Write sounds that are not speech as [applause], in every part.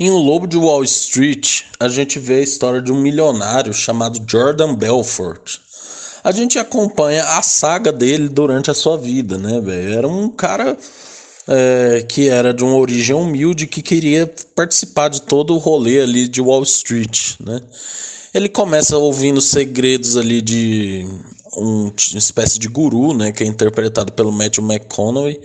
Em O Lobo de Wall Street, a gente vê a história de um milionário chamado Jordan Belfort. A gente acompanha a saga dele durante a sua vida, né, velho? Era um cara é, que era de uma origem humilde que queria participar de todo o rolê ali de Wall Street, né? Ele começa ouvindo segredos ali de um, espécie de guru, né, que é interpretado pelo Matthew McConaughey.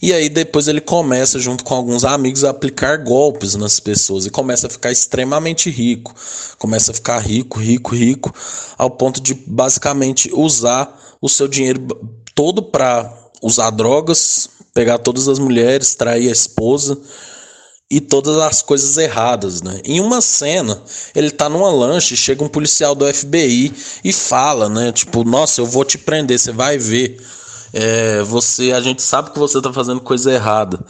E aí depois ele começa, junto com alguns amigos, a aplicar golpes nas pessoas e começa a ficar extremamente rico. Começa a ficar rico, rico, rico, ao ponto de basicamente usar o seu dinheiro todo para usar drogas, pegar todas as mulheres, trair a esposa e todas as coisas erradas, né? Em uma cena, ele tá numa lanche, chega um policial do FBI e fala, né? Tipo, nossa, eu vou te prender, você vai ver. É, você, a gente sabe que você tá fazendo coisa errada.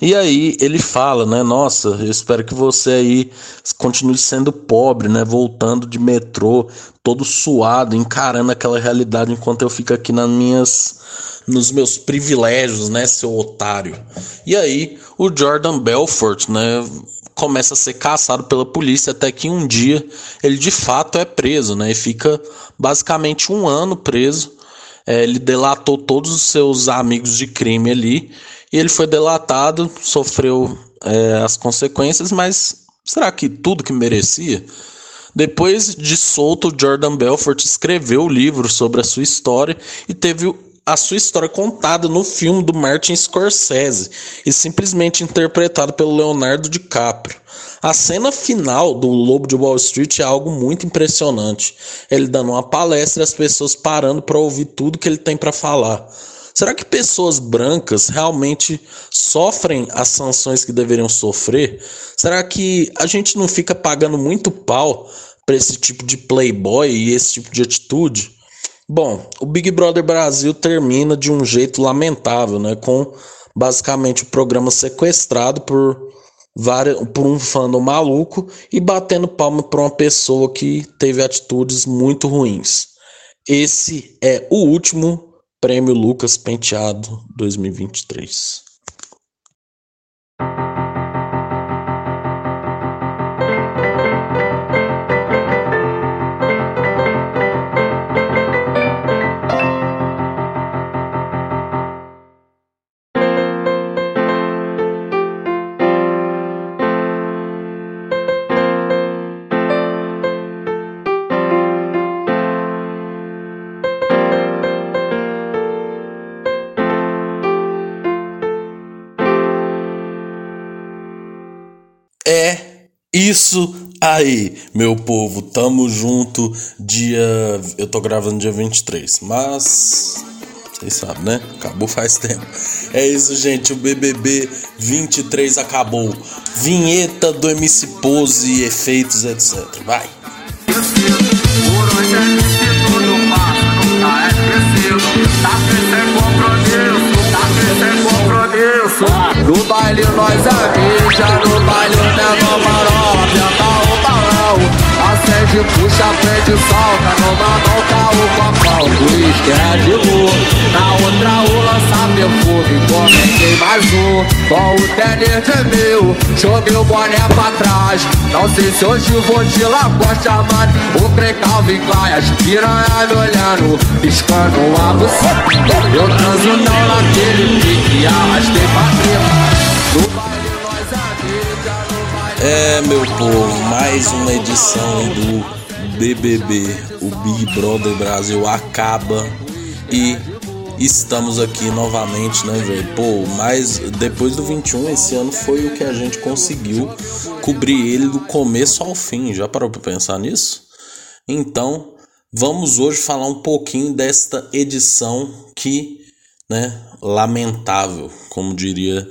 E aí ele fala, né? Nossa, eu espero que você aí continue sendo pobre, né? Voltando de metrô, todo suado, encarando aquela realidade enquanto eu fico aqui nas minhas nos meus privilégios, né, seu otário. E aí o Jordan Belfort, né, começa a ser caçado pela polícia até que um dia ele de fato é preso, né, e fica basicamente um ano preso. É, ele delatou todos os seus amigos de crime ali e ele foi delatado, sofreu é, as consequências, mas será que tudo que merecia? Depois de solto, Jordan Belfort escreveu o livro sobre a sua história e teve a sua história contada no filme do Martin Scorsese e simplesmente interpretado pelo Leonardo DiCaprio. A cena final do Lobo de Wall Street é algo muito impressionante. Ele dando uma palestra e as pessoas parando para ouvir tudo que ele tem para falar. Será que pessoas brancas realmente sofrem as sanções que deveriam sofrer? Será que a gente não fica pagando muito pau para esse tipo de playboy e esse tipo de atitude? Bom, o Big Brother Brasil termina de um jeito lamentável, né? Com basicamente o programa sequestrado por, por um fandom maluco e batendo palma para uma pessoa que teve atitudes muito ruins. Esse é o último Prêmio Lucas Penteado 2023. Isso aí, meu povo, tamo junto. Dia. Eu tô gravando dia 23, mas. Vocês sabem, né? Acabou faz tempo. É isso, gente. O BBB 23 acabou. Vinheta do MC Pose efeitos, etc. Vai. No baile nós avisa, no baile balão Puxa, prende, solta, numa mão tá o copão Do esquerdo de na outra o lança perfume Comentei mais um, com o tênis de mil Joguei o boné pra trás, não sei se hoje vou de lagosta Mano, o Calvin Klein, as piranha me olhando Piscando uma buceta. Eu transo não naquele pique, arrastei pra cima é, meu povo, mais uma edição do BBB, o Big Brother Brasil acaba e estamos aqui novamente, né, velho? Pô, mas depois do 21, esse ano foi o que a gente conseguiu cobrir ele do começo ao fim. Já parou pra pensar nisso? Então, vamos hoje falar um pouquinho desta edição que, né, lamentável, como diria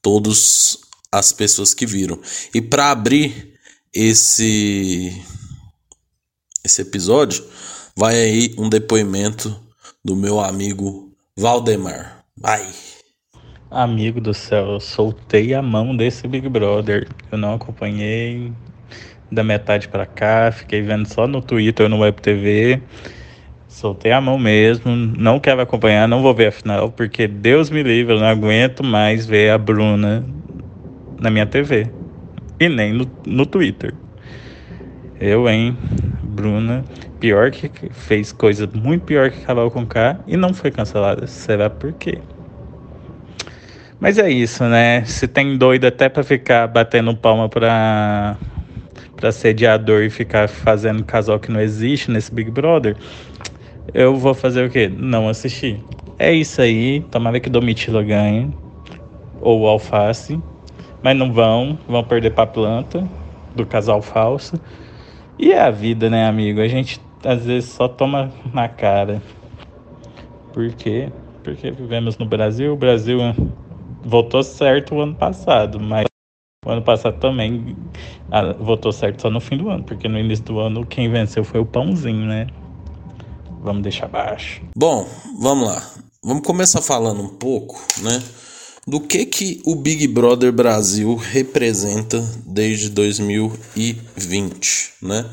todos as pessoas que viram. E para abrir esse esse episódio, vai aí um depoimento do meu amigo Valdemar. Vai. Amigo do céu, eu soltei a mão desse Big Brother. Eu não acompanhei da metade para cá, fiquei vendo só no Twitter, no Web TV. Soltei a mão mesmo, não quero acompanhar, não vou ver a final, porque Deus me livre, eu não aguento mais ver a Bruna na minha TV. e nem no, no Twitter. Eu, hein, Bruna, pior que fez coisa muito pior que Carol com K e não foi cancelada. Será por quê? Mas é isso, né? Se tem doido até para ficar batendo palma pra, pra sediador e ficar fazendo casal que não existe nesse Big Brother, eu vou fazer o quê? Não assistir. É isso aí. Tomara que Domitila ganhe. Ou Alface. Mas não vão. Vão perder pra planta do casal falso. E é a vida, né, amigo? A gente às vezes só toma na cara. Por quê? Porque vivemos no Brasil. O Brasil votou certo o ano passado, mas o ano passado também votou certo só no fim do ano, porque no início do ano quem venceu foi o pãozinho, né? Vamos deixar baixo. Bom, vamos lá. Vamos começar falando um pouco, né? Do que que o Big Brother Brasil representa desde 2020, né?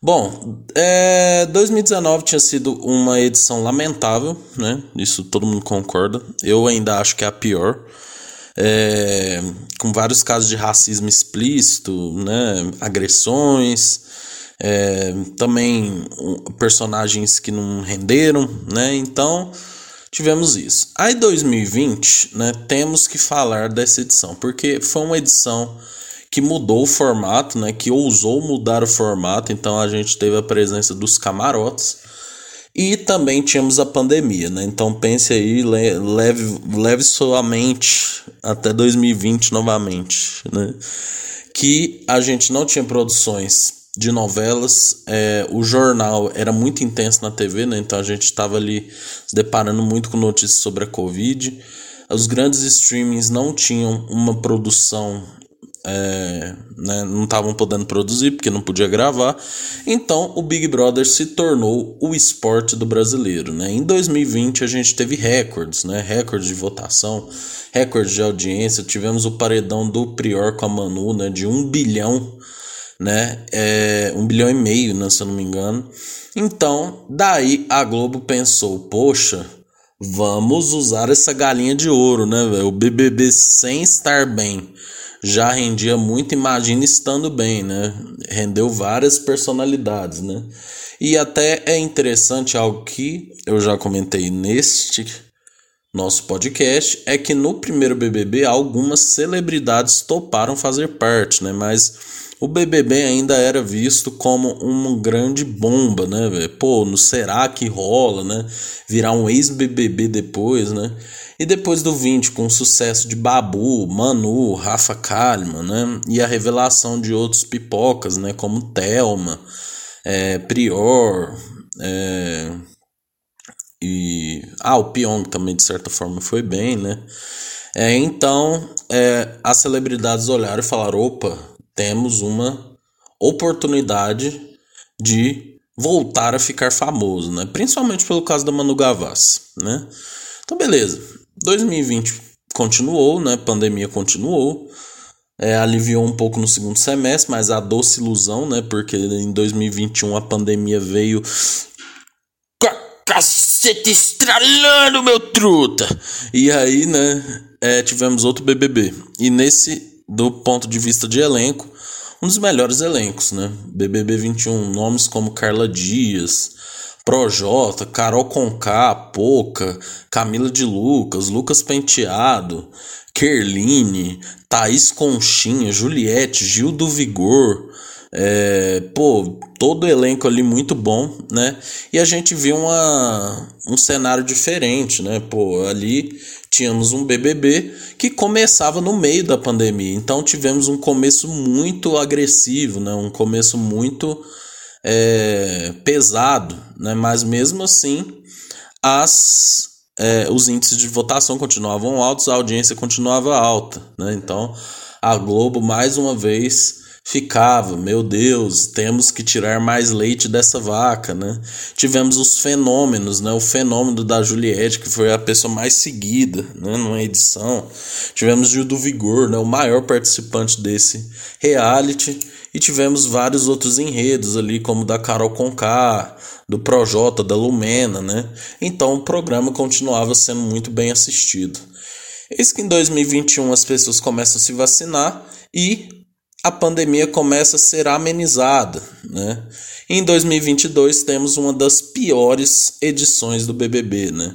Bom, é, 2019 tinha sido uma edição lamentável, né? Isso todo mundo concorda. Eu ainda acho que é a pior. É, com vários casos de racismo explícito, né? Agressões, é, também personagens que não renderam, né? Então tivemos isso. Aí 2020, né? Temos que falar dessa edição, porque foi uma edição que mudou o formato, né? Que ousou mudar o formato. Então a gente teve a presença dos camarotes. E também tínhamos a pandemia, né? Então pense aí, leve, leve sua mente até 2020 novamente, né? Que a gente não tinha produções de novelas, é, o jornal era muito intenso na TV, né? Então a gente estava ali se deparando muito com notícias sobre a Covid. Os grandes streamings não tinham uma produção é, né, não estavam podendo produzir porque não podia gravar. Então o Big Brother se tornou o esporte do brasileiro. Né? Em 2020 a gente teve recordes, né? recorde de votação, recorde de audiência. Tivemos o paredão do Prior com a Manu né? de um bilhão, né? É, um bilhão e meio, né? se eu não me engano. Então, daí a Globo pensou: poxa, vamos usar essa galinha de ouro, né? O BBB sem estar bem já rendia muito, imagina estando bem, né? Rendeu várias personalidades, né? E até é interessante algo que eu já comentei neste nosso podcast, é que no primeiro BBB algumas celebridades toparam fazer parte, né? Mas o BBB ainda era visto como uma grande bomba, né? Pô, no será que rola, né? Virar um ex-BBB depois, né? E depois do 20, com o sucesso de Babu, Manu, Rafa Kalimann, né? E a revelação de outros pipocas, né? Como Thelma, é, Prior, é, e... Ah, o Pyong também, de certa forma, foi bem, né? É, então, é, as celebridades olharam e falaram, opa, temos uma oportunidade de voltar a ficar famoso, né? Principalmente pelo caso da Manu Gavassi, né? Então, beleza. 2020 continuou, né? Pandemia continuou. É, aliviou um pouco no segundo semestre, mas a doce ilusão, né? Porque em 2021 a pandemia veio cacete estralando, meu truta! E aí, né? É, tivemos outro BBB. E nesse, do ponto de vista de elenco, um dos melhores elencos, né? BBB 21, nomes como Carla Dias, Projota, Carol Conká, Poca, Camila de Lucas, Lucas Penteado, Kerline, Thaís Conchinha, Juliette, Gil do Vigor, é, pô, todo o elenco ali muito bom, né? E a gente viu uma, um cenário diferente, né? Pô, ali tínhamos um BBB que começava no meio da pandemia, então tivemos um começo muito agressivo, né? Um começo muito é, pesado, né? mas mesmo assim as, é, os índices de votação continuavam altos, a audiência continuava alta. Né? Então a Globo mais uma vez ficava, meu Deus, temos que tirar mais leite dessa vaca, né? Tivemos os fenômenos, né? O fenômeno da Juliette, que foi a pessoa mais seguida, né? Numa edição. Tivemos Gil do Vigor, né? O maior participante desse reality. E tivemos vários outros enredos ali, como da Carol Conká, do Projota, da Lumena, né? Então o programa continuava sendo muito bem assistido. Eis que em 2021 as pessoas começam a se vacinar e a pandemia começa a ser amenizada, né? Em 2022 temos uma das piores edições do BBB, né?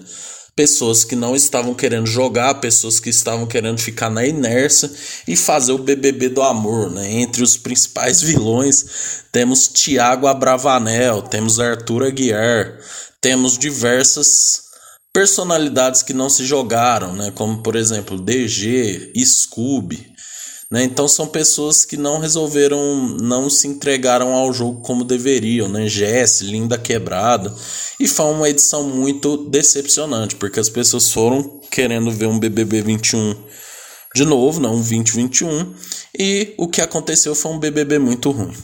Pessoas que não estavam querendo jogar, pessoas que estavam querendo ficar na inércia e fazer o BBB do amor, né? Entre os principais vilões temos Tiago Abravanel, temos Arthur Aguiar, temos diversas personalidades que não se jogaram, né? Como por exemplo DG, Scooby, né? Então são pessoas que não resolveram, não se entregaram ao jogo como deveriam, né? Jess, Linda Quebrada. E foi uma edição muito decepcionante, porque as pessoas foram querendo ver um BBB 21 de novo, não um 2021, e o que aconteceu foi um BBB muito ruim.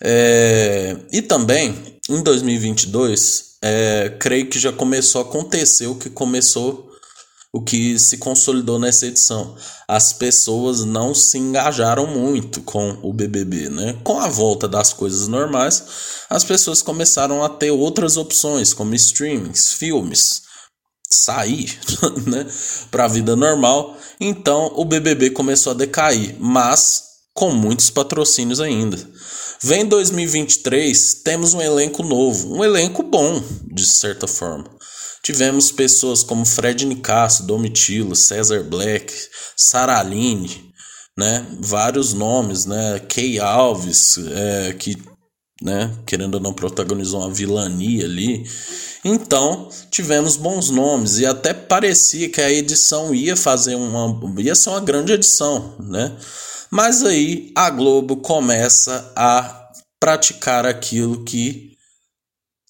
É, e também, em 2022, é, creio que já começou a acontecer o que começou o que se consolidou nessa edição. As pessoas não se engajaram muito com o BBB, né? Com a volta das coisas normais, as pessoas começaram a ter outras opções, como streamings, filmes, sair, [laughs] né, para a vida normal. Então, o BBB começou a decair, mas com muitos patrocínios ainda. Vem 2023, temos um elenco novo, um elenco bom, de certa forma. Tivemos pessoas como Fred Nicasso, Domitilo, César Black, Saraline, né? Vários nomes, né? Kay Alves, é, que, né? Querendo ou não, protagonizou uma vilania ali. Então, tivemos bons nomes e até parecia que a edição ia fazer uma. ia ser uma grande edição, né? Mas aí a Globo começa a praticar aquilo que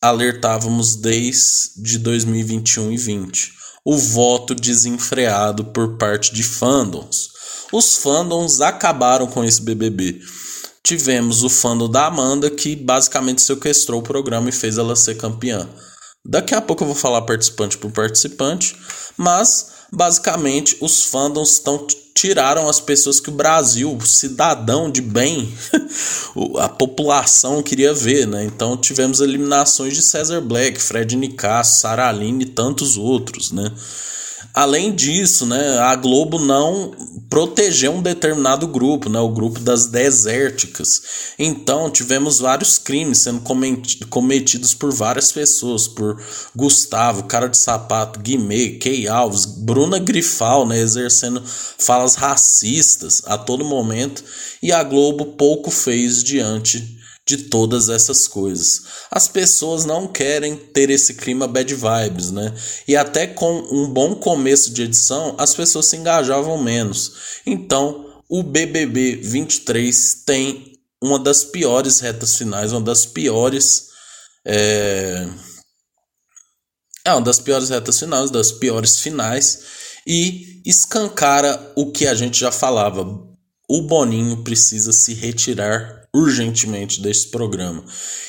alertávamos desde 2021 e 20. O voto desenfreado por parte de fandoms. Os fandoms acabaram com esse BBB. Tivemos o fandom da Amanda que basicamente sequestrou o programa e fez ela ser campeã. Daqui a pouco eu vou falar participante por participante, mas basicamente os fandoms estão tiraram as pessoas que o Brasil, o cidadão de bem, [laughs] a população queria ver, né? Então tivemos eliminações de Cesar Black, Fred Nicasso, Sarah Aline e tantos outros, né? Além disso, né, a Globo não protegeu um determinado grupo, né, o grupo das desérticas. Então, tivemos vários crimes sendo cometidos por várias pessoas, por Gustavo, Cara de Sapato, Guimê, Key Alves, Bruna Grifal, né, exercendo falas racistas a todo momento, e a Globo pouco fez diante de todas essas coisas. As pessoas não querem ter esse clima bad vibes, né? E até com um bom começo de edição, as pessoas se engajavam menos. Então, o BBB 23 tem uma das piores retas finais, uma das piores. É, é uma das piores retas finais, das piores finais, e escancara o que a gente já falava. O Boninho precisa se retirar urgentemente desse programa.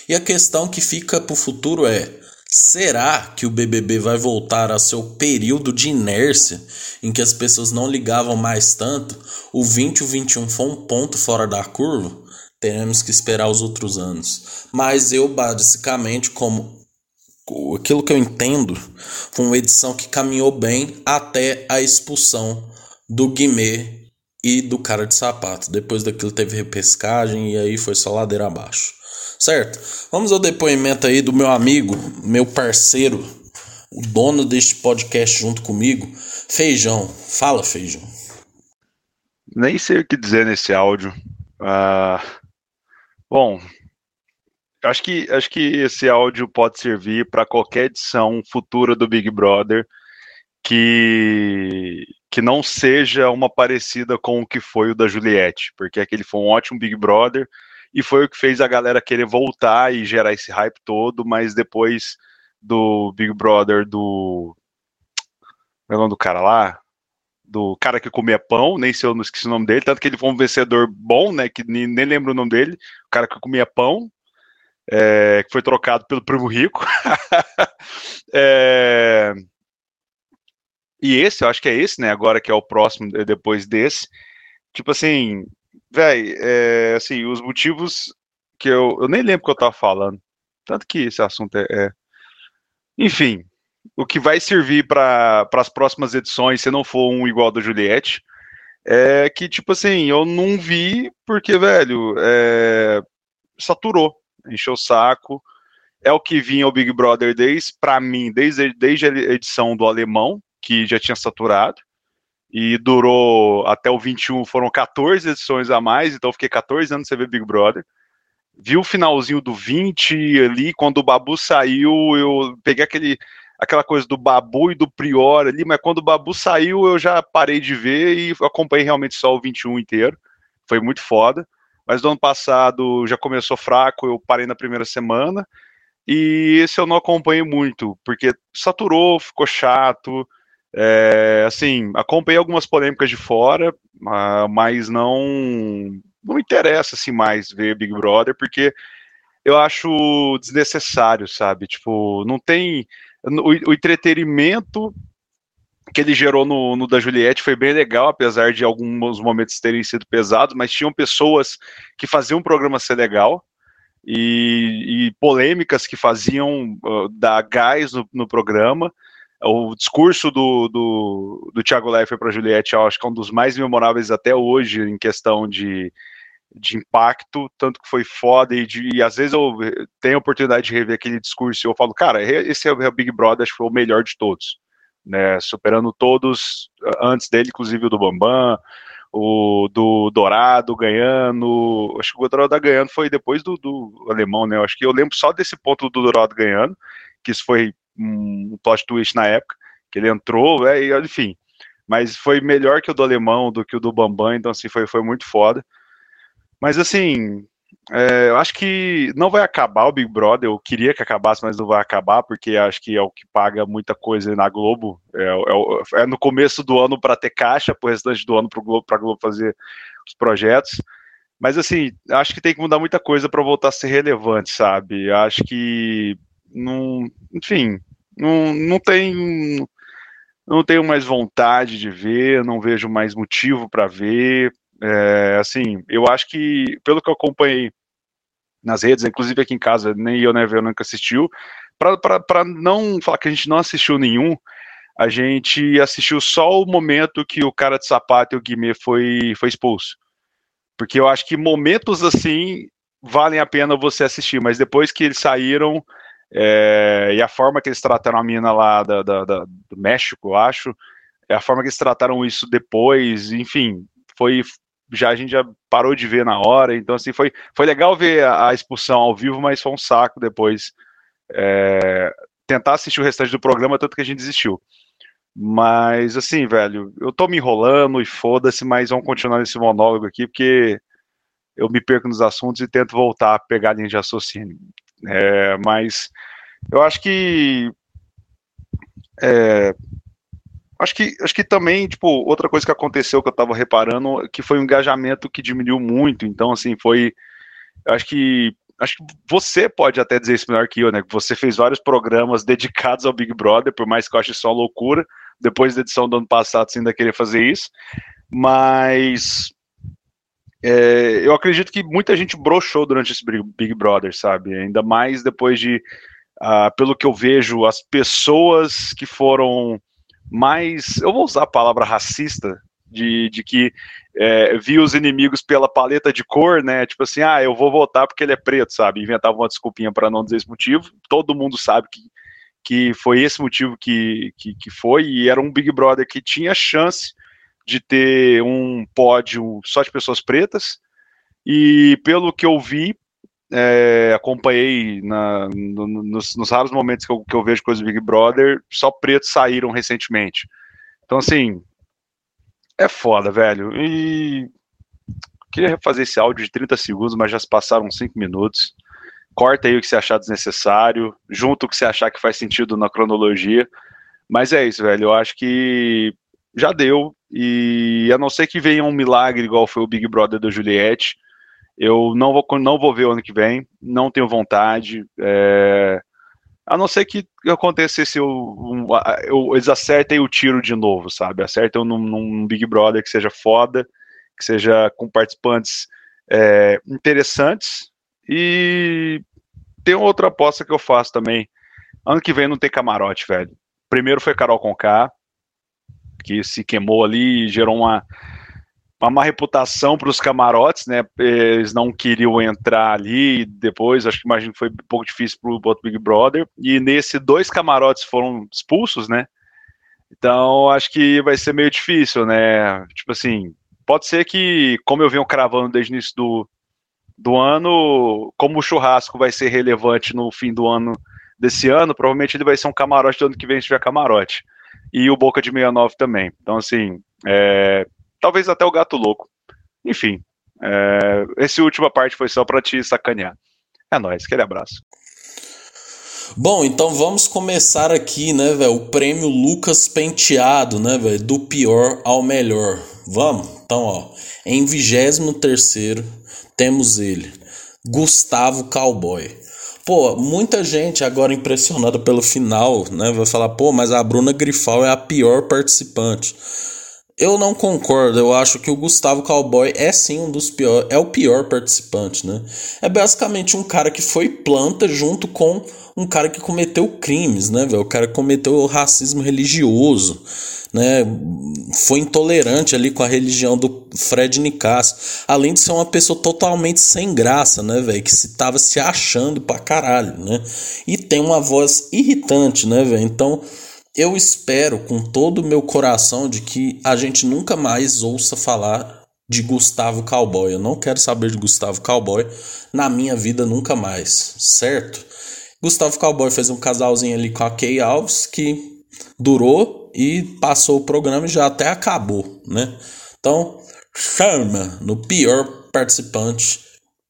E a questão que fica para o futuro é: será que o BBB vai voltar a seu período de inércia em que as pessoas não ligavam mais tanto? O 20 e o 21 foi um ponto fora da curva? Teremos que esperar os outros anos. Mas eu, basicamente, como aquilo que eu entendo, foi uma edição que caminhou bem até a expulsão do Guimê e do cara de sapato. Depois daquilo teve repescagem e aí foi só ladeira abaixo. Certo? Vamos ao depoimento aí do meu amigo, meu parceiro, o dono deste podcast junto comigo, Feijão. Fala, Feijão. Nem sei o que dizer nesse áudio. Uh, bom, acho que, acho que esse áudio pode servir para qualquer edição futura do Big Brother que que não seja uma parecida com o que foi o da Juliette, porque aquele foi um ótimo Big Brother e foi o que fez a galera querer voltar e gerar esse hype todo, mas depois do Big Brother do. É o nome do cara lá? Do cara que comia pão, nem sei, eu não esqueci o nome dele, tanto que ele foi um vencedor bom, né? Que nem, nem lembro o nome dele, o cara que comia pão, é, que foi trocado pelo primo rico. é, [laughs] e esse, eu acho que é esse, né? Agora que é o próximo depois desse. Tipo assim, velho, é, assim, os motivos que eu. Eu nem lembro o que eu tava falando. Tanto que esse assunto é. é... Enfim, o que vai servir para as próximas edições, se não for um igual da Juliette, é que, tipo assim, eu não vi porque, velho, é, saturou, encheu o saco. É o que vinha o Big Brother desde, para mim, desde, desde a edição do alemão, que já tinha saturado, e durou até o 21, foram 14 edições a mais, então fiquei 14 anos sem ver Big Brother. Vi o finalzinho do 20 ali, quando o Babu saiu, eu peguei aquele aquela coisa do Babu e do Prior ali, mas quando o Babu saiu eu já parei de ver e acompanhei realmente só o 21 inteiro. Foi muito foda. Mas do ano passado já começou fraco, eu parei na primeira semana. E esse eu não acompanhei muito, porque saturou, ficou chato. É, assim, acompanhei algumas polêmicas de fora, mas não não interessa assim mais ver Big Brother, porque eu acho desnecessário, sabe? Tipo, não tem o, o entretenimento que ele gerou no, no, da Juliette foi bem legal, apesar de alguns momentos terem sido pesados, mas tinham pessoas que faziam o programa ser legal e, e polêmicas que faziam uh, dar gás no, no, programa. O discurso do, do, do Thiago Leifert para Juliette, eu acho que é um dos mais memoráveis até hoje em questão de, de impacto, tanto que foi foda e, de, e às vezes eu tenho a oportunidade de rever aquele discurso e eu falo, cara, esse é o Big Brother, acho que foi o melhor de todos, né, superando todos antes dele, inclusive o do Bambam, o do Dourado ganhando, acho que o Dourado ganhando foi depois do, do alemão, né, eu acho que eu lembro só desse ponto do Dourado ganhando, que isso foi um plot twist na época, que ele entrou, é, e, enfim, mas foi melhor que o do alemão, do que o do Bambam, então assim, foi, foi muito foda, mas assim, é, eu acho que não vai acabar o Big Brother. Eu queria que acabasse, mas não vai acabar, porque acho que é o que paga muita coisa na Globo. É, é, é no começo do ano para ter caixa, para o restante do ano para Globo, a Globo fazer os projetos. Mas assim, acho que tem que mudar muita coisa para voltar a ser relevante, sabe? Acho que não, enfim, não, não tem não tenho mais vontade de ver, não vejo mais motivo para ver. É, assim, eu acho que, pelo que eu acompanhei nas redes, inclusive aqui em casa, nem eu nem eu nunca assistiu, para não falar que a gente não assistiu nenhum, a gente assistiu só o momento que o cara de sapato e o Guimê foi, foi expulso. Porque eu acho que momentos assim valem a pena você assistir, mas depois que eles saíram, é, e a forma que eles trataram a mina lá da, da, da, do México, eu acho, é a forma que eles trataram isso depois, enfim, foi já a gente já parou de ver na hora, então assim, foi, foi legal ver a, a expulsão ao vivo, mas foi um saco depois é, tentar assistir o restante do programa, tanto que a gente desistiu. Mas assim, velho, eu tô me enrolando e foda-se, mas vamos continuar nesse monólogo aqui, porque eu me perco nos assuntos e tento voltar a pegar a linha de raciocínio. É, mas eu acho que é, Acho que, acho que também, tipo, outra coisa que aconteceu que eu tava reparando, que foi um engajamento que diminuiu muito. Então, assim, foi. Acho que. Acho que você pode até dizer isso melhor que eu, né? Que você fez vários programas dedicados ao Big Brother, por mais que eu ache uma loucura. Depois da edição do ano passado, você ainda queria fazer isso. Mas. É, eu acredito que muita gente broxou durante esse Big Brother, sabe? Ainda mais depois de. Uh, pelo que eu vejo, as pessoas que foram mais, eu vou usar a palavra racista, de, de que é, via os inimigos pela paleta de cor, né? Tipo assim, ah, eu vou votar porque ele é preto, sabe? Inventava uma desculpinha para não dizer esse motivo. Todo mundo sabe que, que foi esse motivo que, que, que foi, e era um Big Brother que tinha chance de ter um pódio só de pessoas pretas. E pelo que eu vi, é, acompanhei na, no, nos, nos, raros momentos que eu, que eu vejo coisas do Big Brother, só pretos saíram recentemente. Então, assim, é foda, velho. E queria fazer esse áudio de 30 segundos, mas já se passaram 5 minutos. Corta aí o que você achar desnecessário, junto o que você achar que faz sentido na cronologia. Mas é isso, velho. Eu acho que já deu. E a não ser que venha um milagre igual foi o Big Brother da Juliette, eu não vou, não vou ver o ano que vem, não tenho vontade. É, a não ser que acontecesse, um, eu, eles acertem o tiro de novo, sabe? Acertem num, num Big Brother que seja foda, que seja com participantes é, interessantes. E tem outra aposta que eu faço também. Ano que vem não tem camarote, velho. Primeiro foi Carol Conká, que se queimou ali e gerou uma uma má reputação para os camarotes, né? Eles não queriam entrar ali. Depois, acho que imagino que foi um pouco difícil para o Big Brother. E nesse, dois camarotes foram expulsos, né? Então, acho que vai ser meio difícil, né? Tipo assim, pode ser que, como eu venho cravando desde o início do, do ano, como o churrasco vai ser relevante no fim do ano desse ano, provavelmente ele vai ser um camarote do ano que vem se tiver camarote. E o Boca de 69 também. Então, assim, é, talvez até o Gato Louco. Enfim, é, essa última parte foi só para te sacanear. É nóis, aquele abraço. Bom, então vamos começar aqui, né, velho? O prêmio Lucas Penteado, né, velho? Do pior ao melhor. Vamos? Então, ó. Em 23 temos ele, Gustavo Cowboy. Pô, muita gente agora impressionada pelo final, né? Vai falar, pô, mas a Bruna Grifal é a pior participante. Eu não concordo, eu acho que o Gustavo Cowboy é sim um dos piores, é o pior participante, né? É basicamente um cara que foi planta junto com um cara que cometeu crimes, né, velho? O cara cometeu racismo religioso, né? Foi intolerante ali com a religião do Fred Nicasso, além de ser uma pessoa totalmente sem graça, né, velho? Que se tava se achando pra caralho, né? E tem uma voz irritante, né, velho? Então, eu espero com todo o meu coração de que a gente nunca mais ouça falar de Gustavo Cowboy. Eu não quero saber de Gustavo Cowboy na minha vida nunca mais, certo? Gustavo Cowboy fez um casalzinho ali com a Kay Alves que durou e passou o programa e já até acabou, né? Então, chama no pior participante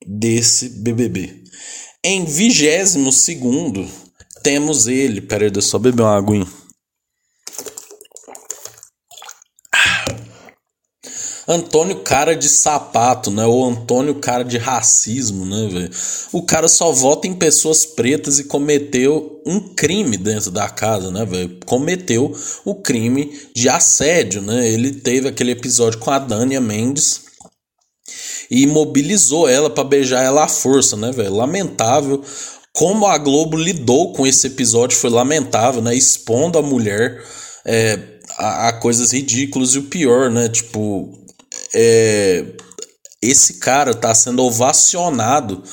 desse BBB. Em vigésimo segundo, temos ele. Peraí, deixa eu só beber uma aguinha. Antônio cara de sapato, né? Ou Antônio cara de racismo, né, velho? O cara só vota em pessoas pretas e cometeu um crime dentro da casa, né, velho? Cometeu o crime de assédio, né? Ele teve aquele episódio com a Dania Mendes e imobilizou ela para beijar ela à força, né, velho? Lamentável. Como a Globo lidou com esse episódio foi lamentável, né? Expondo a mulher é, a, a, coisas ridículas e o pior, né? Tipo, é, esse cara tá sendo ovacionado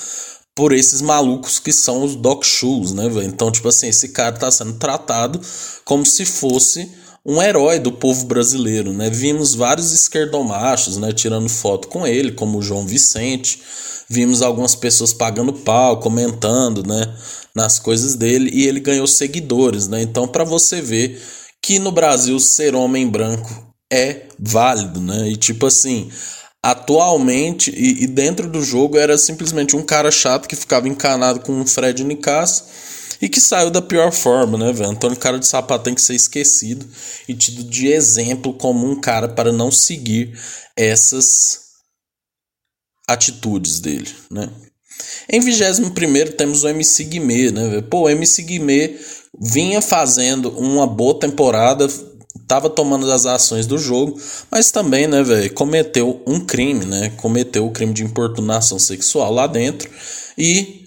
por esses malucos que são os Doc Shoes, né? Então, tipo assim, esse cara tá sendo tratado como se fosse um herói do povo brasileiro, né? Vimos vários esquerdomachos, né, tirando foto com ele, como o João Vicente. Vimos algumas pessoas pagando pau, comentando, né, nas coisas dele e ele ganhou seguidores, né? Então, para você ver que no Brasil ser homem branco é válido, né? E tipo assim, atualmente e, e, dentro do jogo era simplesmente um cara chato que ficava encanado com o Fred Nicasso e que saiu da pior forma, né, velho? Antônio Cara de Sapato tem que ser esquecido e tido de exemplo como um cara para não seguir essas atitudes dele, né? Em 21 temos o MC Guimê, né? Pô, o MC Guimê vinha fazendo uma boa temporada, tava tomando as ações do jogo, mas também, né, velho, cometeu um crime, né? Cometeu o crime de importunação sexual lá dentro e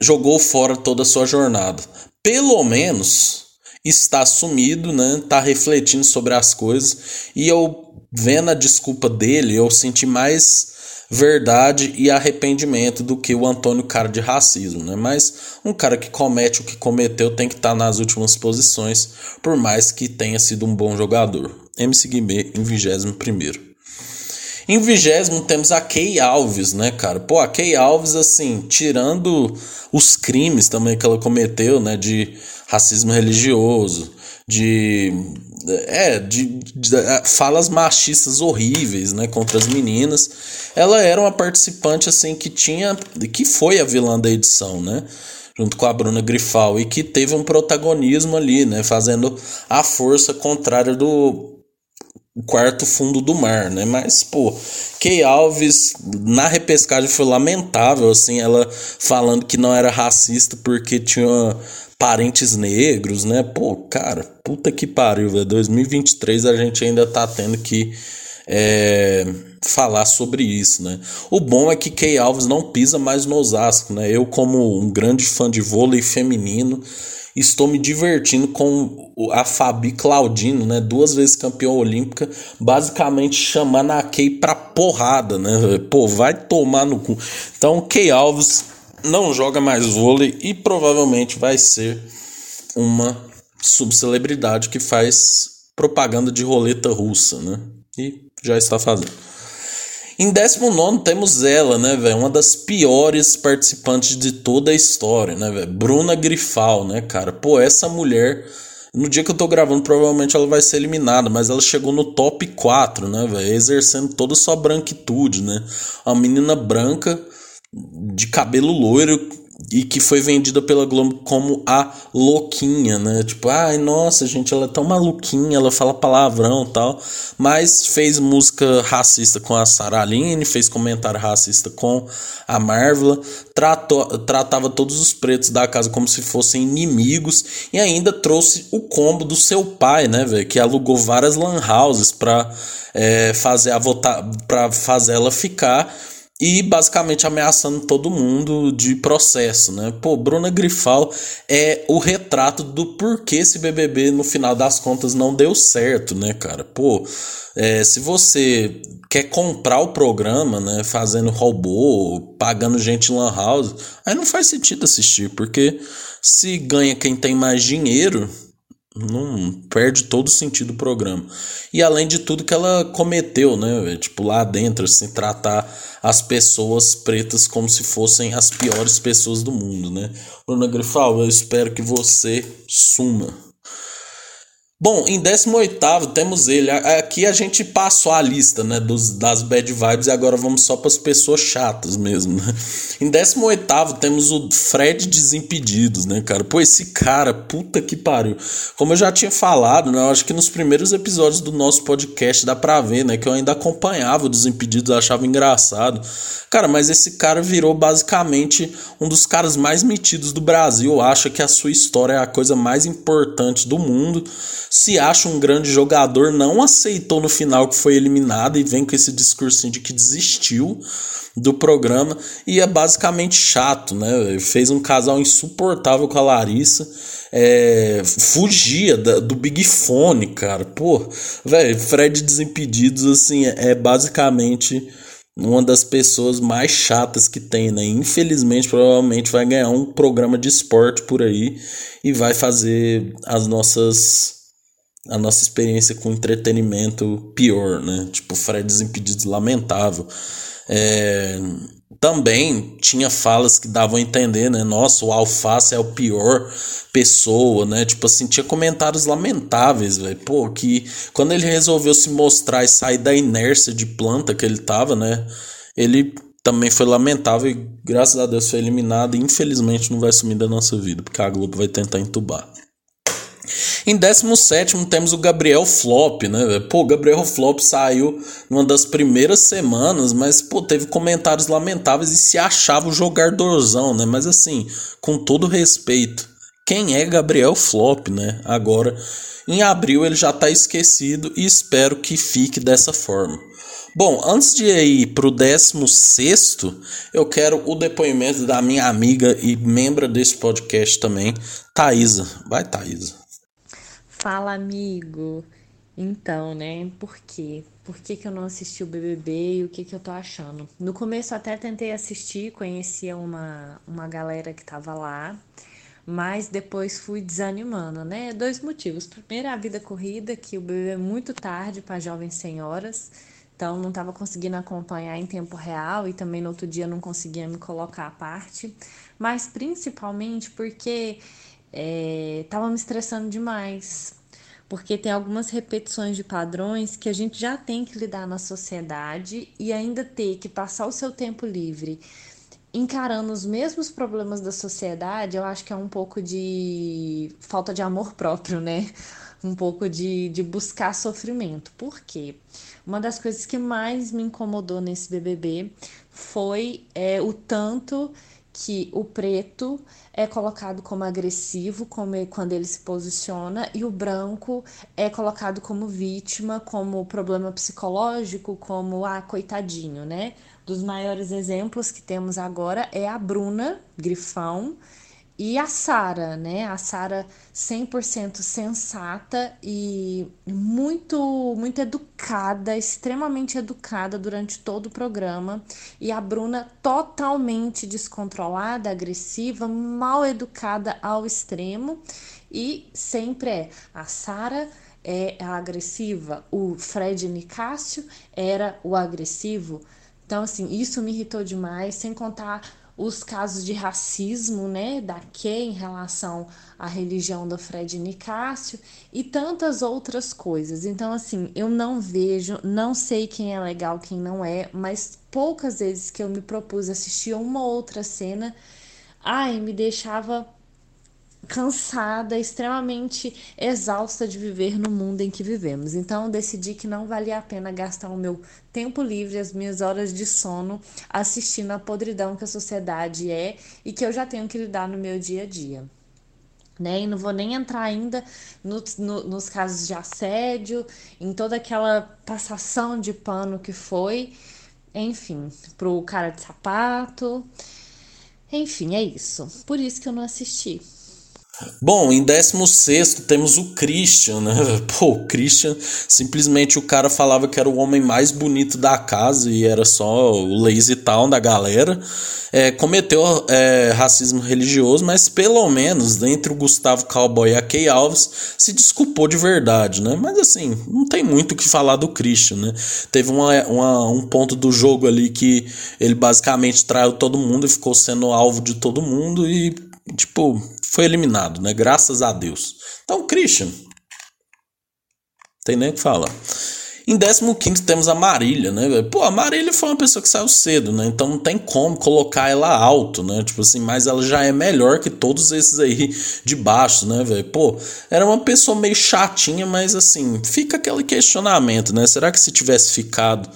jogou fora toda a sua jornada. Pelo menos está sumido, né? Tá refletindo sobre as coisas e eu vendo a desculpa dele, eu senti mais verdade e arrependimento do que o Antônio cara de racismo, né? Mas um cara que comete o que cometeu tem que estar tá nas últimas posições, por mais que tenha sido um bom jogador. MC Guimê em 21 primeiro. Em vigésimo temos a Kay Alves, né, cara? Pô, a Kay Alves, assim, tirando os crimes também que ela cometeu, né, de racismo religioso, de é, de, de, falas machistas horríveis, né, contra as meninas. Ela era uma participante assim que tinha que foi a vilã da edição, né? Junto com a Bruna Grifal e que teve um protagonismo ali, né, fazendo a força contrária do quarto fundo do mar, né? Mas, pô, Kay Alves na repescagem foi lamentável, assim, ela falando que não era racista porque tinha parentes negros, né? Pô, cara, puta que pariu, velho. 2023 a gente ainda tá tendo que é, falar sobre isso, né? O bom é que Kay Alves não pisa mais no Osasco, né? Eu como um grande fã de vôlei feminino, estou me divertindo com a Fabi Claudino, né? Duas vezes campeã olímpica, basicamente chamando a Kay pra porrada, né? Pô, vai tomar no cu. Então, Kay Alves não joga mais vôlei e provavelmente vai ser uma subcelebridade que faz propaganda de roleta russa, né? E já está fazendo. Em 19 temos ela, né, velho? Uma das piores participantes de toda a história, né, velho? Bruna Grifal, né, cara? Pô, essa mulher. No dia que eu tô gravando, provavelmente ela vai ser eliminada, mas ela chegou no top 4, né, velho? Exercendo toda a sua branquitude, né? Uma menina branca, de cabelo loiro, e que foi vendida pela Globo como a louquinha, né? Tipo, ai, nossa, gente, ela é tão maluquinha, ela fala palavrão tal. Mas fez música racista com a Sarah Aline, fez comentário racista com a Marvel, tratou, tratava todos os pretos da casa como se fossem inimigos e ainda trouxe o combo do seu pai, né, velho? Que alugou várias lan houses pra é, fazer a votar, pra fazer ela ficar e basicamente ameaçando todo mundo de processo, né? Pô, Bruna Grifal é o retrato do porquê esse BBB no final das contas não deu certo, né, cara? Pô, é, se você quer comprar o programa, né, fazendo robô, pagando gente lan house, aí não faz sentido assistir, porque se ganha quem tem mais dinheiro, não perde todo o sentido do programa. E além de tudo que ela cometeu, né? Tipo, lá dentro, assim, tratar as pessoas pretas como se fossem as piores pessoas do mundo, né? Bruna Grifal, eu espero que você suma. Bom, em 18 temos ele. Aqui a gente passou a lista né, dos, das bad vibes e agora vamos só para as pessoas chatas mesmo. Né? Em 18 temos o Fred Desimpedidos, né, cara? Pô, esse cara, puta que pariu. Como eu já tinha falado, né? Eu acho que nos primeiros episódios do nosso podcast dá pra ver, né? Que eu ainda acompanhava o Desimpedidos, achava engraçado. Cara, mas esse cara virou basicamente um dos caras mais metidos do Brasil. Acha que a sua história é a coisa mais importante do mundo se acha um grande jogador, não aceitou no final que foi eliminado e vem com esse discurso de que desistiu do programa e é basicamente chato, né? Fez um casal insuportável com a Larissa, é, fugia da, do Big Fone, cara. Pô, velho, Fred Desimpedidos, assim, é, é basicamente uma das pessoas mais chatas que tem, né? Infelizmente, provavelmente vai ganhar um programa de esporte por aí e vai fazer as nossas a nossa experiência com entretenimento pior, né? Tipo, Fred Desimpedidos lamentável. É, também tinha falas que davam a entender, né? Nossa, o Alface é o pior pessoa, né? Tipo assim, tinha comentários lamentáveis, velho. Pô, que quando ele resolveu se mostrar e sair da inércia de planta que ele tava, né? Ele também foi lamentável e graças a Deus foi eliminado e infelizmente não vai sumir da nossa vida, porque a Globo vai tentar entubar. Em 17 temos o Gabriel Flop, né? Pô, o Gabriel Flop saiu numa das primeiras semanas, mas pô, teve comentários lamentáveis e se achava o jogadorzão, né? Mas assim, com todo respeito, quem é Gabriel Flop, né? Agora, em abril ele já tá esquecido e espero que fique dessa forma. Bom, antes de ir pro 16, eu quero o depoimento da minha amiga e membro desse podcast também, Thaisa. Vai, Thaisa. Fala, amigo. Então, né? Por quê? Por que, que eu não assisti o BBB e o que, que eu tô achando? No começo até tentei assistir, conhecia uma, uma galera que tava lá, mas depois fui desanimando, né? Dois motivos. Primeiro, a vida corrida, que o BBB é muito tarde para jovens senhoras, então não tava conseguindo acompanhar em tempo real e também no outro dia não conseguia me colocar à parte. Mas principalmente porque é, tava me estressando demais porque tem algumas repetições de padrões que a gente já tem que lidar na sociedade e ainda ter que passar o seu tempo livre encarando os mesmos problemas da sociedade, eu acho que é um pouco de falta de amor próprio, né? Um pouco de, de buscar sofrimento. Por quê? Uma das coisas que mais me incomodou nesse BBB foi é, o tanto que o preto é colocado como agressivo como quando ele se posiciona e o branco é colocado como vítima, como problema psicológico, como ah, coitadinho, né? Dos maiores exemplos que temos agora é a Bruna Grifão e a Sara, né? A Sara 100% sensata e muito muito educada, extremamente educada durante todo o programa, e a Bruna totalmente descontrolada, agressiva, mal educada ao extremo, e sempre é a Sara é a agressiva, o Fred Nicásio era o agressivo. Então assim, isso me irritou demais, sem contar os casos de racismo, né, da Kay em relação à religião do Fred Nicásio e tantas outras coisas. Então, assim, eu não vejo, não sei quem é legal, quem não é, mas poucas vezes que eu me propus assistir uma outra cena, ai, me deixava cansada, extremamente exausta de viver no mundo em que vivemos. Então, decidi que não valia a pena gastar o meu tempo livre, as minhas horas de sono, assistindo a podridão que a sociedade é e que eu já tenho que lidar no meu dia a dia. Né? E não vou nem entrar ainda no, no, nos casos de assédio, em toda aquela passação de pano que foi, enfim, pro cara de sapato. Enfim, é isso. Por isso que eu não assisti. Bom, em 16 temos o Christian, né? [laughs] Pô, o Christian, simplesmente o cara falava que era o homem mais bonito da casa e era só o lazy town da galera. É, cometeu é, racismo religioso, mas pelo menos entre o Gustavo Cowboy e a Kay Alves se desculpou de verdade, né? Mas assim, não tem muito o que falar do Christian, né? Teve uma, uma, um ponto do jogo ali que ele basicamente traiu todo mundo e ficou sendo alvo de todo mundo e tipo, foi eliminado, né? Graças a Deus. Então, Christian, tem nem o que falar. Em 15 temos a Marília, né? Pô, a Marília foi uma pessoa que saiu cedo, né? Então não tem como colocar ela alto, né? Tipo assim, mas ela já é melhor que todos esses aí de baixo, né, velho? Pô, era uma pessoa meio chatinha, mas assim, fica aquele questionamento, né? Será que se tivesse ficado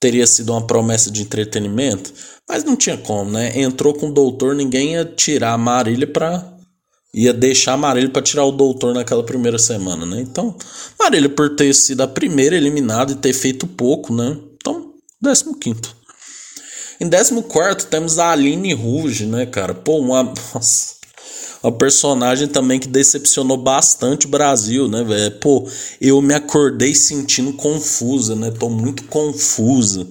teria sido uma promessa de entretenimento? Mas não tinha como, né? Entrou com o doutor, ninguém ia tirar a Marília pra. ia deixar a Marília pra tirar o doutor naquela primeira semana, né? Então, Marília, por ter sido a primeira eliminada e ter feito pouco, né? Então, 15. Em 14 temos a Aline Rouge, né, cara? Pô, uma. [laughs] Nossa uma personagem também que decepcionou bastante o Brasil, né, velho? Pô, eu me acordei sentindo confusa, né? Tô muito confusa.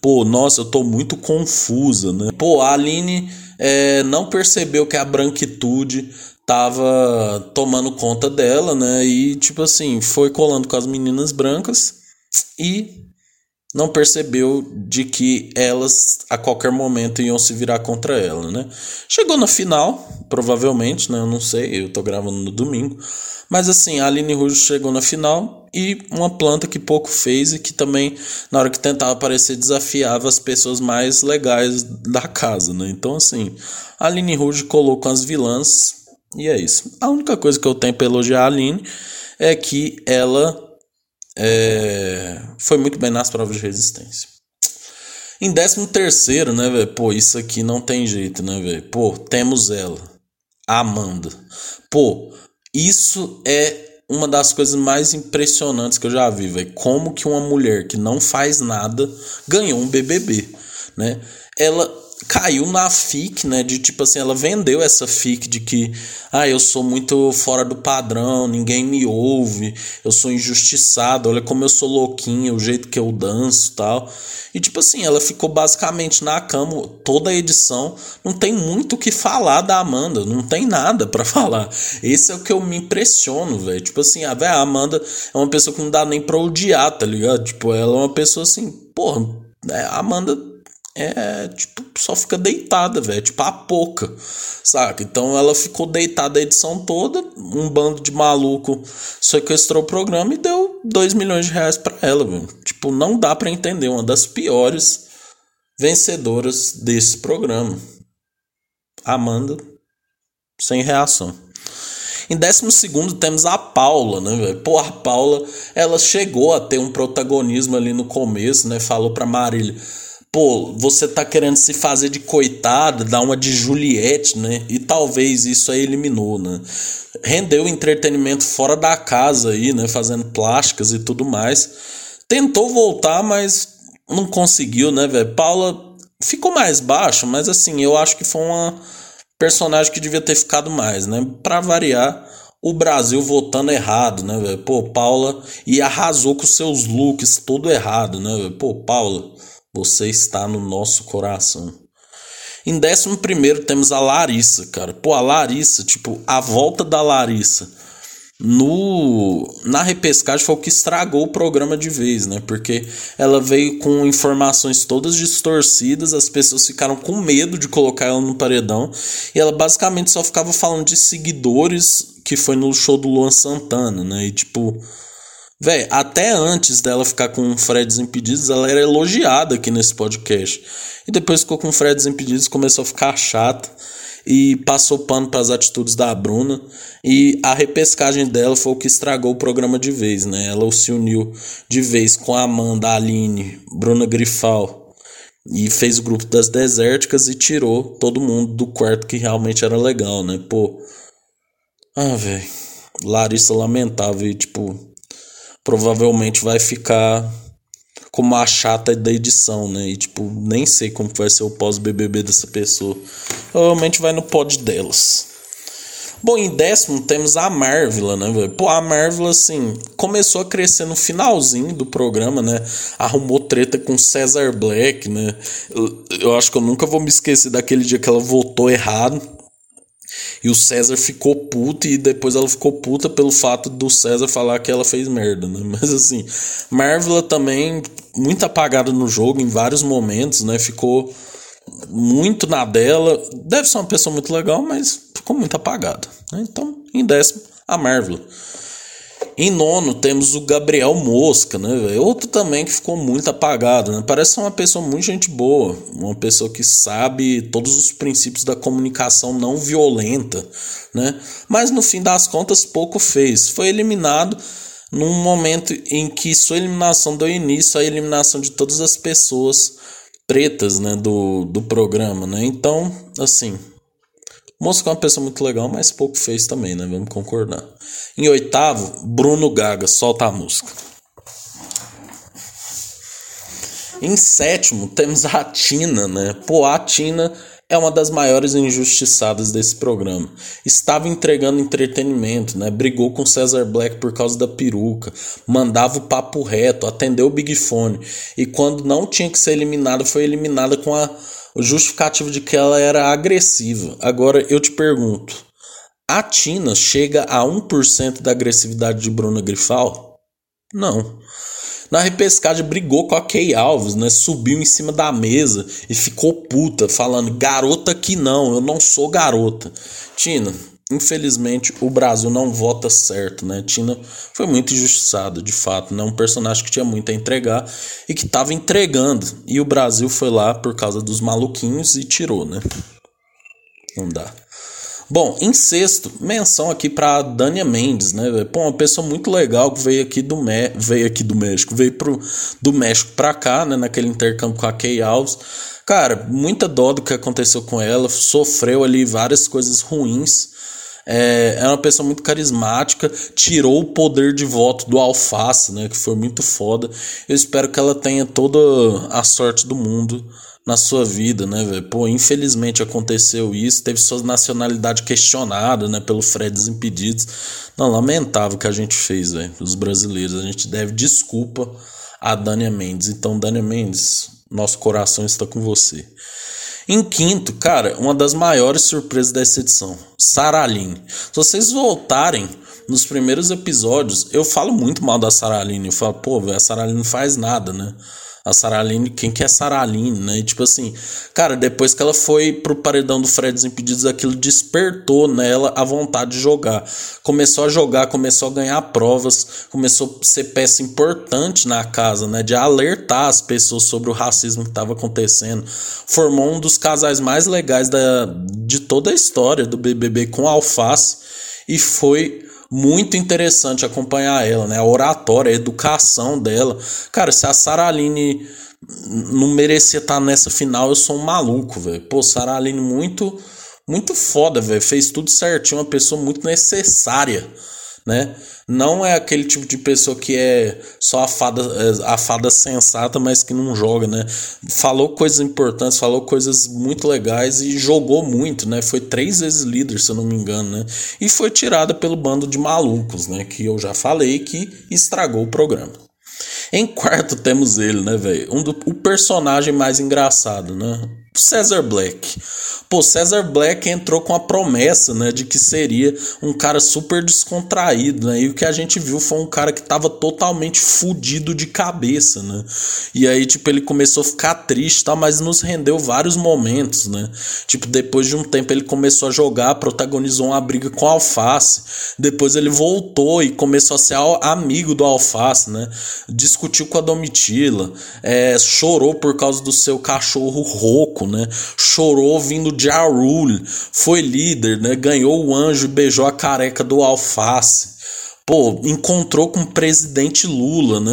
Pô, nossa, eu tô muito confusa, né? Pô, a Aline é, não percebeu que a branquitude tava tomando conta dela, né? E, tipo assim, foi colando com as meninas brancas e não percebeu de que elas a qualquer momento iam se virar contra ela, né? Chegou na final, provavelmente, né? Eu não sei, eu tô gravando no domingo. Mas assim, a Aline Rouge chegou na final e uma planta que pouco fez e que também, na hora que tentava aparecer, desafiava as pessoas mais legais da casa, né? Então, assim, a Aline Rouge colocou as vilãs e é isso. A única coisa que eu tenho para elogiar a Aline é que ela é, foi muito bem nas provas de resistência. Em 13 terceiro, né, velho? Pô, isso aqui não tem jeito, né, velho? Pô, temos ela. Amanda. Pô, isso é uma das coisas mais impressionantes que eu já vi, velho. Como que uma mulher que não faz nada ganhou um BBB, né? Ela caiu na FIC, né? De tipo assim, ela vendeu essa FIC de que, ah, eu sou muito fora do padrão, ninguém me ouve, eu sou injustiçado, olha como eu sou louquinha, o jeito que eu danço tal. E tipo assim, ela ficou basicamente na cama toda a edição, não tem muito o que falar da Amanda, não tem nada para [laughs] falar. Esse é o que eu me impressiono, velho. Tipo assim, a, véio, a Amanda é uma pessoa que não dá nem pra odiar, tá ligado? Tipo, ela é uma pessoa assim, porra, é, a Amanda é, tipo, só fica deitada, velho, tipo a pouca, saca? Então ela ficou deitada a edição toda, um bando de maluco sequestrou o programa e deu 2 milhões de reais para ela, velho. Tipo, não dá para entender, uma das piores vencedoras desse programa. Amanda, sem reação. Em décimo segundo temos a Paula, né, velho? Pô, a Paula, ela chegou a ter um protagonismo ali no começo, né? Falou pra Marília pô, você tá querendo se fazer de coitada, dar uma de Juliette, né? E talvez isso aí eliminou, né? Rendeu entretenimento fora da casa aí, né? Fazendo plásticas e tudo mais. Tentou voltar, mas não conseguiu, né, velho? Paula ficou mais baixo, mas assim, eu acho que foi uma personagem que devia ter ficado mais, né? Pra variar, o Brasil votando errado, né, velho? Pô, Paula e arrasou com seus looks todo errado, né, véio? Pô, Paula, você está no nosso coração. Em décimo primeiro temos a Larissa, cara. Pô, a Larissa, tipo, a volta da Larissa no na repescagem foi o que estragou o programa de vez, né? Porque ela veio com informações todas distorcidas, as pessoas ficaram com medo de colocar ela no paredão, e ela basicamente só ficava falando de seguidores que foi no show do Luan Santana, né? E tipo, velho, até antes dela ficar com o Fred Desimpedidos, ela era elogiada aqui nesse podcast. E depois ficou com o Fred Desimpedidos, começou a ficar chata e passou pano para as atitudes da Bruna. E a repescagem dela foi o que estragou o programa de vez, né? Ela se uniu de vez com a Amanda, a Aline, Bruna Grifal e fez o grupo das Desérticas e tirou todo mundo do quarto que realmente era legal, né? Pô. Ah, velho. Larissa lamentável e, tipo, provavelmente vai ficar como a chata da edição, né? E tipo, nem sei como vai ser o pós-BBB dessa pessoa. Provavelmente vai no pod delas. Bom, em décimo temos a Marvel, né? Pô, a Marvel, assim, começou a crescer no finalzinho do programa, né? Arrumou treta com Cesar Black, né? Eu, eu acho que eu nunca vou me esquecer daquele dia que ela votou errado. E o César ficou puto e depois ela ficou puta pelo fato do César falar que ela fez merda, né? [laughs] Mas assim, Marvel também muito apagada no jogo em vários momentos, né? Ficou muito na dela. Deve ser uma pessoa muito legal, mas ficou muito apagada. Né? Então, em décimo, a Marvel. Em nono temos o Gabriel Mosca, né? Outro também que ficou muito apagado, né? Parece uma pessoa muito gente boa, uma pessoa que sabe todos os princípios da comunicação não violenta, né? Mas no fim das contas pouco fez. Foi eliminado num momento em que sua eliminação deu início à eliminação de todas as pessoas pretas, né, do, do programa, né? Então, assim, Mosca é uma pessoa muito legal, mas pouco fez também, né? Vamos concordar. Em oitavo, Bruno Gaga, solta a música. Em sétimo, temos a Tina, né? Pô, a Tina é uma das maiores injustiçadas desse programa. Estava entregando entretenimento, né? Brigou com Cesar Black por causa da peruca, mandava o papo reto, atendeu o Big Fone. E quando não tinha que ser eliminada, foi eliminada com a, o justificativo de que ela era agressiva. Agora eu te pergunto: a Tina chega a 1% da agressividade de Bruna Grifal? Não. Na repescagem brigou com a Kay Alves, né? Subiu em cima da mesa e ficou puta, falando: garota que não, eu não sou garota. Tina, infelizmente o Brasil não vota certo, né? Tina foi muito injustiçada, de fato, né? Um personagem que tinha muito a entregar e que estava entregando. E o Brasil foi lá por causa dos maluquinhos e tirou, né? Não dá. Bom, em sexto, menção aqui para Dania Mendes, né? Pô, uma pessoa muito legal que veio aqui do Me veio aqui do México, veio pro do México para cá, né, naquele intercâmbio com a Kay Alves. Cara, muita dó do que aconteceu com ela, sofreu ali várias coisas ruins. É, é uma pessoa muito carismática, tirou o poder de voto do Alface, né, que foi muito foda. Eu espero que ela tenha toda a sorte do mundo na sua vida, né, velho? Pô, infelizmente aconteceu isso, teve sua nacionalidade questionada, né, pelo Fred Desimpedidos. Não, lamentável que a gente fez, velho, os brasileiros. A gente deve desculpa a Dânia Mendes. Então, Dânia Mendes, nosso coração está com você. Em quinto, cara, uma das maiores surpresas dessa edição, Saraline. Se vocês voltarem nos primeiros episódios, eu falo muito mal da Saraline. Eu falo, pô, velho, a Saraline não faz nada, né? A Saraline, quem que é Saraline, né? E, tipo assim, cara, depois que ela foi pro paredão do Fred Desimpedidos, aquilo despertou nela a vontade de jogar. Começou a jogar, começou a ganhar provas, começou a ser peça importante na casa, né? De alertar as pessoas sobre o racismo que estava acontecendo. Formou um dos casais mais legais da, de toda a história do BBB com Alface e foi muito interessante acompanhar ela, né? A oratória, a educação dela. Cara, se a Saraline não merecia estar nessa final, eu sou um maluco, velho. Pô, Sarah Aline muito, muito foda, velho. Fez tudo certinho, uma pessoa muito necessária, né? Não é aquele tipo de pessoa que é só a fada, é, a fada sensata, mas que não joga, né? Falou coisas importantes, falou coisas muito legais e jogou muito, né? Foi três vezes líder, se eu não me engano, né? E foi tirada pelo bando de malucos, né? Que eu já falei que estragou o programa. Em quarto temos ele, né, velho? Um do, o personagem mais engraçado, né? Cesar Black. Pô, Cesar Black entrou com a promessa, né, de que seria um cara super descontraído, né? E o que a gente viu foi um cara que tava totalmente fudido de cabeça, né? E aí, tipo, ele começou a ficar triste, tá? Mas nos rendeu vários momentos, né? Tipo, depois de um tempo ele começou a jogar, protagonizou uma briga com o Alface. Depois ele voltou e começou a ser amigo do Alface, né? Discutiu com a Domitila, é, chorou por causa do seu cachorro rouco, né? Chorou vindo de Arul, foi líder, né? Ganhou o anjo e beijou a careca do alface. Pô, encontrou com o presidente Lula, né?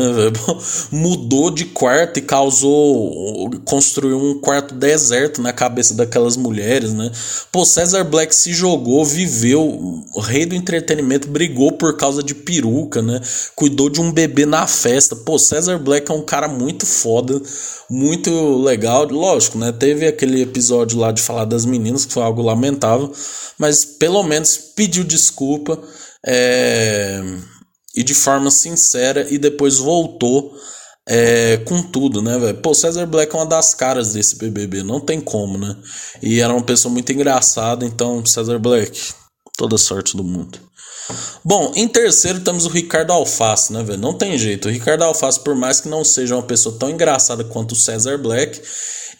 Mudou de quarto e causou. construiu um quarto deserto na cabeça daquelas mulheres, né? Pô, Cesar Black se jogou, viveu, rei do entretenimento, brigou por causa de peruca, né? Cuidou de um bebê na festa. Pô, Cesar Black é um cara muito foda, muito legal. Lógico, né? Teve aquele episódio lá de falar das meninas, que foi algo lamentável, mas pelo menos pediu desculpa é, e de forma sincera e depois voltou é, com tudo, né, velho? Pô, Cesar Black é uma das caras desse BBB, não tem como, né? E era uma pessoa muito engraçada, então, Cesar Black, toda sorte do mundo. Bom, em terceiro temos o Ricardo Alface, né, velho? Não tem jeito. O Ricardo Alface, por mais que não seja uma pessoa tão engraçada quanto o Cesar Black,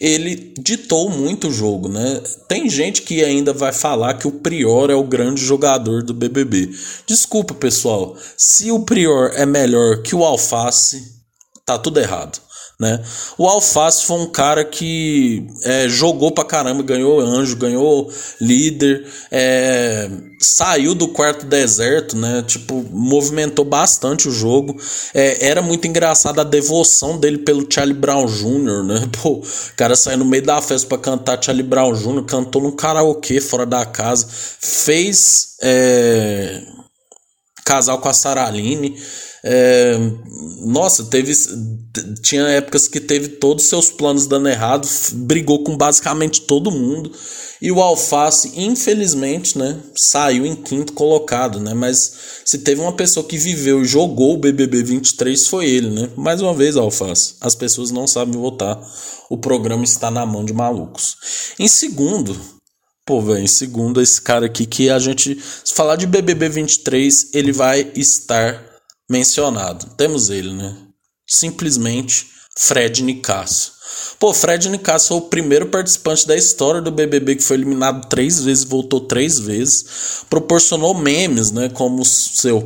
ele ditou muito o jogo, né? Tem gente que ainda vai falar que o Prior é o grande jogador do BBB. Desculpa, pessoal. Se o Prior é melhor que o Alface, tá tudo errado né? O Alface foi um cara que é, jogou pra caramba, ganhou anjo, ganhou líder, é, saiu do quarto deserto, né? Tipo, movimentou bastante o jogo. É, era muito engraçado a devoção dele pelo Charlie Brown Jr., né? [laughs] Pô, o cara saiu no meio da festa pra cantar Charlie Brown Jr., cantou num karaokê fora da casa, fez é, casal com a Saraline. É, nossa, teve. Tinha épocas que teve todos os seus planos dando errado, brigou com basicamente todo mundo. E o Alface, infelizmente, né, saiu em quinto colocado, né? Mas se teve uma pessoa que viveu e jogou o BBB 23 foi ele, né? Mais uma vez, Alface, as pessoas não sabem votar. O programa está na mão de malucos. Em segundo, Pô, velho, em segundo, esse cara aqui que a gente. Se falar de BBB 23, ele vai estar mencionado. Temos ele, né? Simplesmente Fred Nicasso. Pô, Fred Nicasso foi o primeiro participante da história do BBB que foi eliminado três vezes, voltou três vezes, proporcionou memes, né? Como seu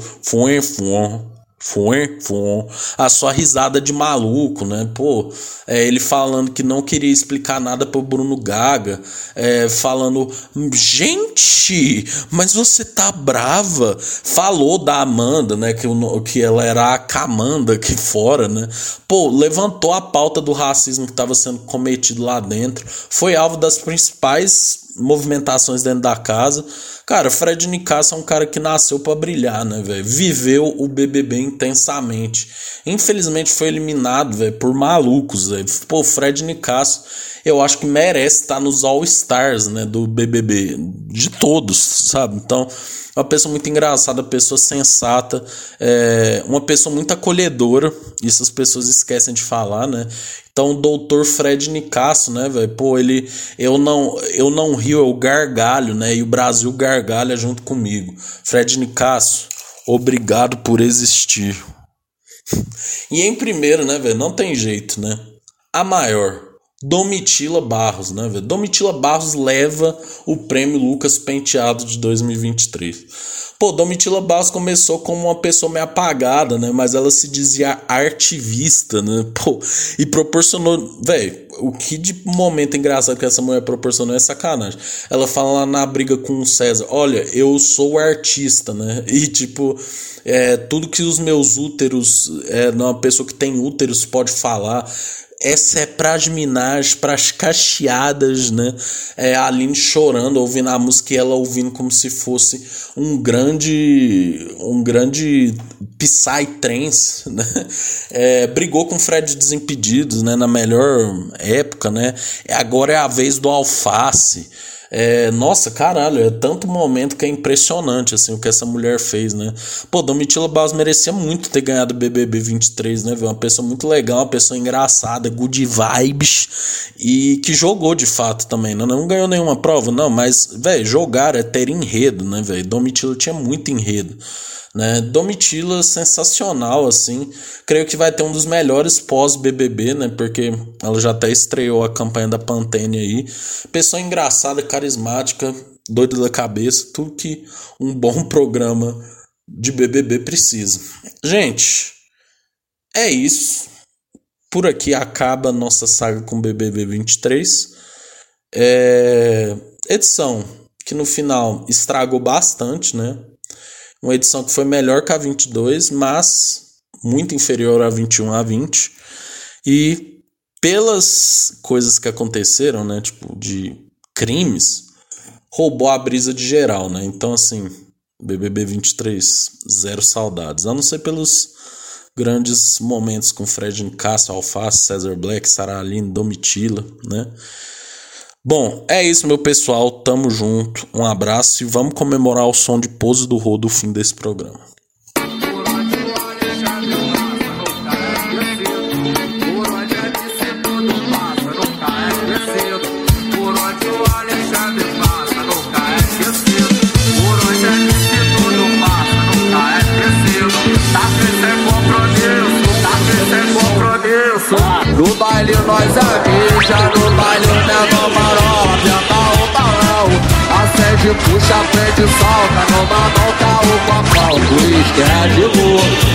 Fuem Fuon. A sua risada de maluco, né? Pô, é, ele falando que não queria explicar nada pro Bruno Gaga, é, falando, gente, mas você tá brava. Falou da Amanda, né? Que, que ela era a Camanda aqui fora, né? Pô, levantou a pauta do racismo que estava sendo cometido lá dentro. Foi alvo das principais movimentações dentro da casa. Cara, Fred Nicasso é um cara que nasceu para brilhar, né, velho? Viveu o BBB intensamente. Infelizmente foi eliminado, velho, por malucos, velho. Pô, Fred Nicasso, eu acho que merece estar nos All Stars, né, do BBB, de todos, sabe? Então, uma pessoa muito engraçada, pessoa sensata, é, uma pessoa muito acolhedora. Isso as pessoas esquecem de falar, né? Então, o doutor Fred Nicasso, né, velho? Pô, ele. Eu não, eu não rio, eu gargalho, né? E o Brasil gargalha junto comigo. Fred Nicasso, obrigado por existir. [laughs] e em primeiro, né, velho? Não tem jeito, né? A maior. Domitila Barros, né, velho? Domitila Barros leva o prêmio Lucas Penteado de 2023. Pô, Domitila Barros começou como uma pessoa meio apagada, né? Mas ela se dizia artivista, né? [laughs] Pô, e proporcionou. Velho, o que de momento engraçado que essa mulher proporcionou é sacanagem. Ela fala lá na briga com o César: Olha, eu sou artista, né? [laughs] E tipo, é, tudo que os meus úteros, é, uma pessoa que tem úteros pode falar essa é pras Minaj, pras cacheadas, né? É a Aline chorando, ouvindo a música e ela ouvindo como se fosse um grande um grande psytrance, né? É, brigou com Fred Desimpedidos, né? Na melhor época, né? Agora é a vez do Alface. É, nossa, caralho, é tanto momento que é impressionante assim o que essa mulher fez, né? Pô, Domitila Barros merecia muito ter ganhado o BBB 23, né? Uma pessoa muito legal, uma pessoa engraçada, good vibes e que jogou de fato também, né? Não ganhou nenhuma prova, não, mas, velho, jogar é ter enredo, né, velho? Domitila tinha muito enredo. Né? Domitila sensacional assim. Creio que vai ter um dos melhores pós BBB, né? Porque ela já até estreou a campanha da Pantene aí. Pessoa engraçada, carismática, doida da cabeça, tudo que um [laughs] bom programa de BBB precisa. Gente, é isso. Por aqui acaba a nossa saga com BBB 23. É... Edição que no final estragou bastante, né? Uma edição que foi melhor que a 22, mas muito inferior a 21 a 20. E pelas coisas que aconteceram, né, tipo de crimes, roubou a brisa de geral, né? Então assim, BBB 23, zero saudades. A não ser pelos grandes momentos com Fred Cássio, Alface, Cesar Black, Sarah Aline, Domitila, né? Bom, é isso, meu pessoal. Tamo junto. Um abraço e vamos comemorar o som de pose do Rô do fim desse programa. No baile nós avisa, no baile o Acende, puxa, prende, solta, numa mão tá o copão, do esquerdo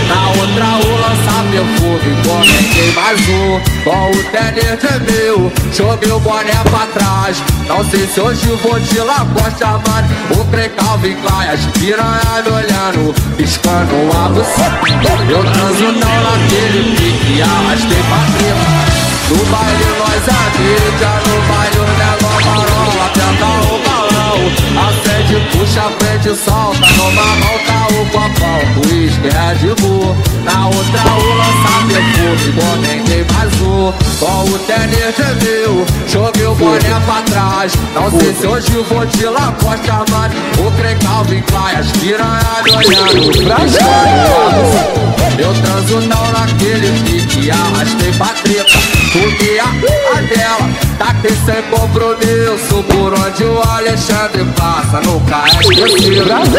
Na outra o lança perfume, comentei mais um. Com o tênis tremeu, joguei o boné pra trás. Não sei se hoje vou de lagosta, mano. O trem Calvin Klein, as piranha me olhando, piscando a buceta. Eu transo não naquele pique, arrastei pra treta. No baile nós a mídia, no baile o negócio marola, aperta o balão. Acende, puxa, frente, solta, numa mão tá o copão, o uísque é de Bull. Na outra o lança perfume, comentei mais um. Com o tênis tremeu, joguei o boné pra trás. Não sei se hoje vou de lacosta, mano. O trem Calvin Klein, as piranha me olhando, frascando. Eu transo não naquele pique, arrastei pra treta. Tá aqui sem compromisso Por onde o Alexandre passa Nunca é esquecido. Por onde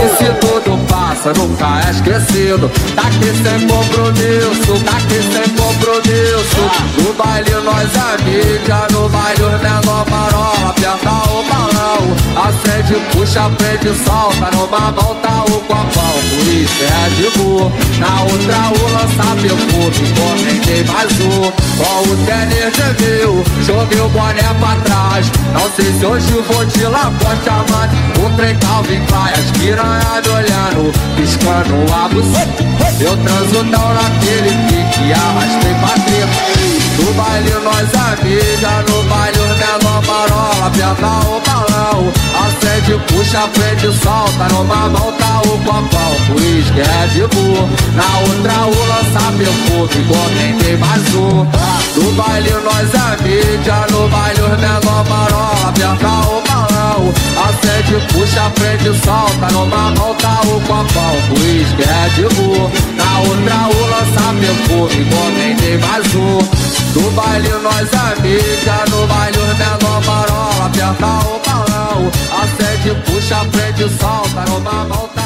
MC tudo passa Nunca é esquecido. Tá aqui sem compromisso Tá aqui sem compromisso. No baile nós é mídia No baile os menor marola Aperta o balão Acende, puxa, prende, solta Numa mão tá o copão. Por isso é de boa Na outra o lança perfume Comentei mais um com o tênis tremeu, joguei o boné pra trás Não sei se hoje vou de lacosta, mano O trem Calvin Klein, as piranha me olhando Piscando a buceta. Eu transo não naquele pique Arrastei pra treta no baile nós amiga, no baile os menor marola Aperta o balão, acende, puxa, prende, solta Numa mão tá o copão, por isso que é de boa Na outra o lança perfume, comentei mais um. No baile nós é mídia, no baile os menor marola Aperta o balão, acende, puxa, prende, solta Numa tá o copão, por isso que é de boa Na outra o lança perfume, comentei mais um. No baile nós mídia, no baile os menor marola Aperta o balão, acende, puxa, prende, solta Numa mão